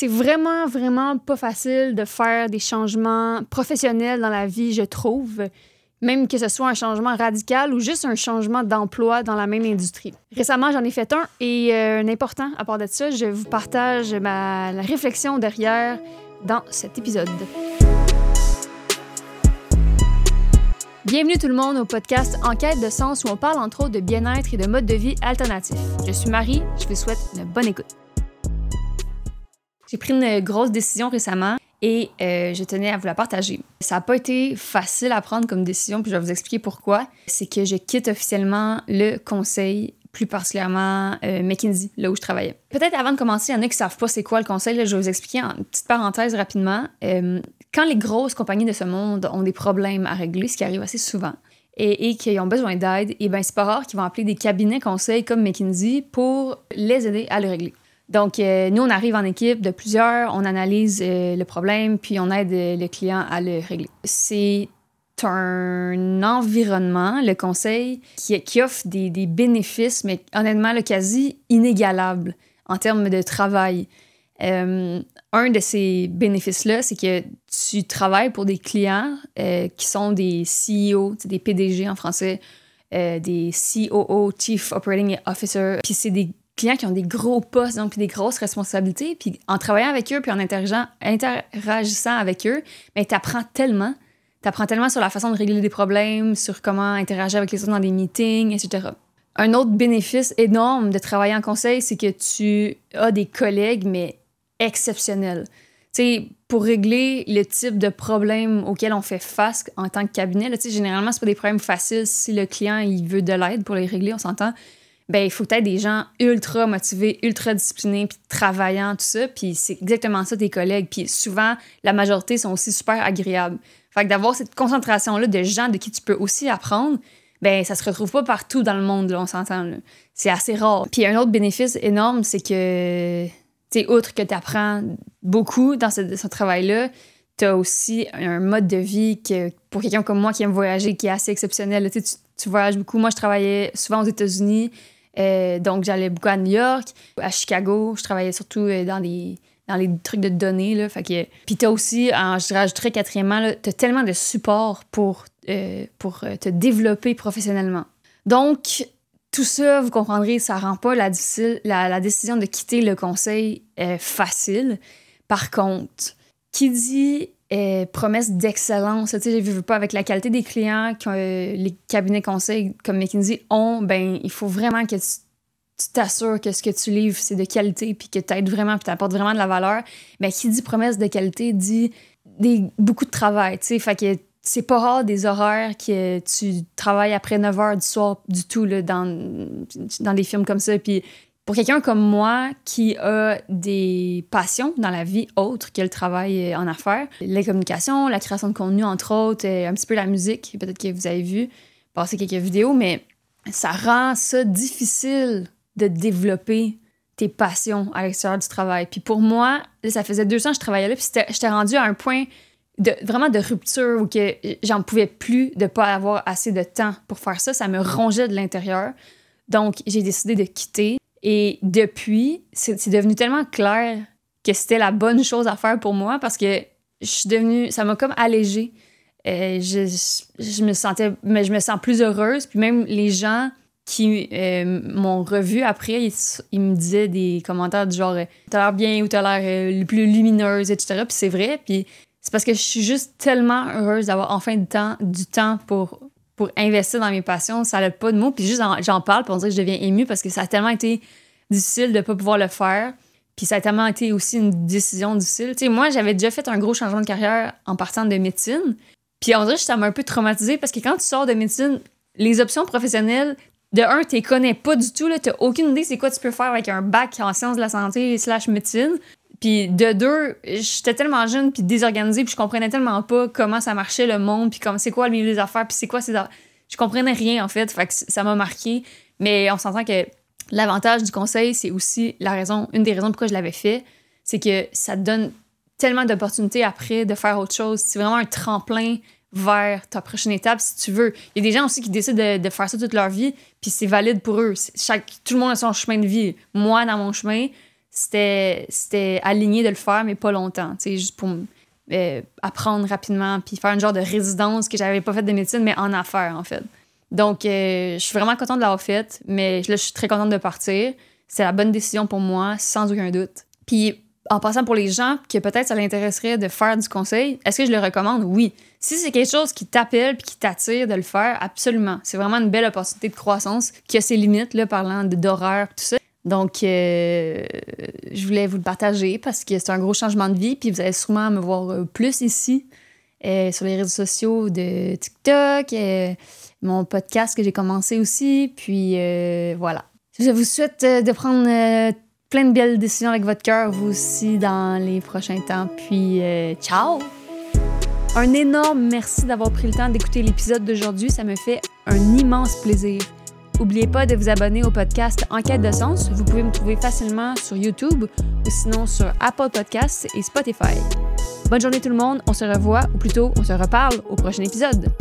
C'est vraiment, vraiment pas facile de faire des changements professionnels dans la vie, je trouve, même que ce soit un changement radical ou juste un changement d'emploi dans la même industrie. Récemment, j'en ai fait un et euh, un important à part de ça, je vous partage ma la réflexion derrière dans cet épisode. Bienvenue tout le monde au podcast Enquête de sens où on parle entre autres de bien-être et de mode de vie alternatif. Je suis Marie, je vous souhaite une bonne écoute. J'ai pris une grosse décision récemment et euh, je tenais à vous la partager. Ça n'a pas été facile à prendre comme décision, puis je vais vous expliquer pourquoi. C'est que je quitte officiellement le conseil, plus particulièrement euh, McKinsey, là où je travaillais. Peut-être avant de commencer, il y en a qui savent pas c'est quoi le conseil, je vais vous expliquer en petite parenthèse rapidement. Euh, quand les grosses compagnies de ce monde ont des problèmes à régler, ce qui arrive assez souvent, et, et qu'ils ont besoin d'aide, et eh ben c'est pas rare qu'ils vont appeler des cabinets conseils comme McKinsey pour les aider à le régler. Donc, euh, nous, on arrive en équipe de plusieurs, on analyse euh, le problème, puis on aide euh, le client à le régler. C'est un environnement, le conseil, qui, offre des, des, bénéfices, mais honnêtement, le quasi inégalable en termes de travail. un de ces bénéfices-là, c'est que tu travailles pour des clients qui sont des CEO, des PDG en français, des COO, Chief Operating Officer, puis c'est des clients qui ont des gros postes, donc des grosses responsabilités. Puis en travaillant avec eux, puis en interagissant avec eux, mais tu apprends tellement. Tu apprends tellement sur la façon de régler des problèmes, sur comment interagir avec les autres dans des meetings, etc. Un autre bénéfice énorme de travailler en conseil, c'est que tu as des collègues, mais exceptionnels. Tu sais, pour régler le type de problème auquel on fait face en tant que cabinet, là, généralement, c'est pas des problèmes faciles si le client il veut de l'aide pour les régler, on s'entend ben il faut être des gens ultra motivés, ultra disciplinés, puis travaillants, tout ça. Puis c'est exactement ça tes collègues. Puis souvent, la majorité sont aussi super agréables. Fait que d'avoir cette concentration-là de gens de qui tu peux aussi apprendre, ben ça se retrouve pas partout dans le monde, on s'entend. C'est assez rare. Puis un autre bénéfice énorme, c'est que, tu sais, outre que tu apprends beaucoup dans ce, ce travail-là, tu as aussi un mode de vie que, pour quelqu'un comme moi qui aime voyager, qui est assez exceptionnel. Tu, tu voyages beaucoup. Moi, je travaillais souvent aux États-Unis. Euh, donc, j'allais beaucoup à New York, à Chicago. Je travaillais surtout euh, dans des dans les trucs de données. Là, fait que, puis t'as aussi, en, je rajouterais quatrièmement, t'as tellement de support pour, euh, pour te développer professionnellement. Donc, tout ça, vous comprendrez, ça rend pas la décision de quitter le conseil facile. Par contre, qui dit promesse d'excellence. Tu sais, je pas avec la qualité des clients que euh, les cabinets conseils comme McKinsey ont, ben il faut vraiment que tu t'assures que ce que tu livres, c'est de qualité, puis que tu aides vraiment, puis tu apportes vraiment de la valeur. Mais qui dit promesse de qualité dit des, beaucoup de travail, tu sais. C'est pas rare des horaires que tu travailles après 9 heures du soir du tout là, dans, dans des films comme ça. Puis pour quelqu'un comme moi qui a des passions dans la vie autres que le travail en affaires, les communications, la création de contenu, entre autres, un petit peu la musique, peut-être que vous avez vu passer quelques vidéos, mais ça rend ça difficile de développer tes passions à l'extérieur du travail. Puis pour moi, ça faisait deux ans que je travaillais là, puis j'étais rendue à un point vraiment de rupture où que j'en pouvais plus de pas avoir assez de temps pour faire ça. Ça me rongeait de l'intérieur. Donc, j'ai décidé de quitter et depuis, c'est devenu tellement clair que c'était la bonne chose à faire pour moi parce que je suis devenue. Ça m'a comme allégée. Euh, je, je, me sentais. Mais je me sens plus heureuse. Puis même les gens qui euh, m'ont revue après, ils, me disaient des commentaires du genre T'as l'air bien ou t'as l'air euh, plus lumineuse, etc. Puis c'est vrai. Puis c'est parce que je suis juste tellement heureuse d'avoir enfin du temps, du temps pour pour investir dans mes passions, ça n'a pas de mots. Puis juste, j'en parle, pour dire que je deviens émue parce que ça a tellement été difficile de ne pas pouvoir le faire. Puis ça a tellement été aussi une décision difficile. Tu sais, moi, j'avais déjà fait un gros changement de carrière en partant de médecine. Puis on dirait que ça m'a un peu traumatisée parce que quand tu sors de médecine, les options professionnelles, de un, tu les connais pas du tout. Tu n'as aucune idée c'est quoi tu peux faire avec un bac en sciences de la santé slash médecine. Puis de deux, j'étais tellement jeune puis désorganisée puis je comprenais tellement pas comment ça marchait le monde puis comme c'est quoi le milieu des affaires puis c'est quoi ces je comprenais rien en fait, fait ça m'a marqué. Mais on s'entend que l'avantage du conseil, c'est aussi la raison, une des raisons pourquoi je l'avais fait, c'est que ça te donne tellement d'opportunités après de faire autre chose. C'est vraiment un tremplin vers ta prochaine étape si tu veux. Il y a des gens aussi qui décident de, de faire ça toute leur vie, puis c'est valide pour eux. Chaque, tout le monde a son chemin de vie. Moi, dans mon chemin, c'était, aligné de le faire, mais pas longtemps. Tu sais, juste pour euh, apprendre rapidement, puis faire une genre de résidence que j'avais pas fait de médecine, mais en affaires, en fait. Donc, euh, je suis vraiment contente de l'avoir faite, mais là, je suis très contente de partir. C'est la bonne décision pour moi, sans aucun doute. Puis, en passant pour les gens que peut-être ça l'intéresserait de faire du conseil, est-ce que je le recommande? Oui. Si c'est quelque chose qui t'appelle puis qui t'attire de le faire, absolument. C'est vraiment une belle opportunité de croissance qui a ses limites, là, parlant d'horreur, tout ça. Donc, euh, je voulais vous le partager parce que c'est un gros changement de vie. Puis vous allez sûrement me voir euh, plus ici euh, sur les réseaux sociaux de TikTok, mon podcast que j'ai commencé aussi. Puis voilà. Je vous souhaite de prendre plein de belles décisions avec votre cœur, vous aussi, dans les prochains temps. Puis ciao! Un énorme merci d'avoir pris le temps d'écouter l'épisode d'aujourd'hui. Ça me fait un immense plaisir. N'oubliez pas de vous abonner au podcast Enquête de sens. Vous pouvez me trouver facilement sur YouTube ou sinon sur Apple Podcasts et Spotify. Bonne journée tout le monde, on se revoit, ou plutôt on se reparle au prochain épisode.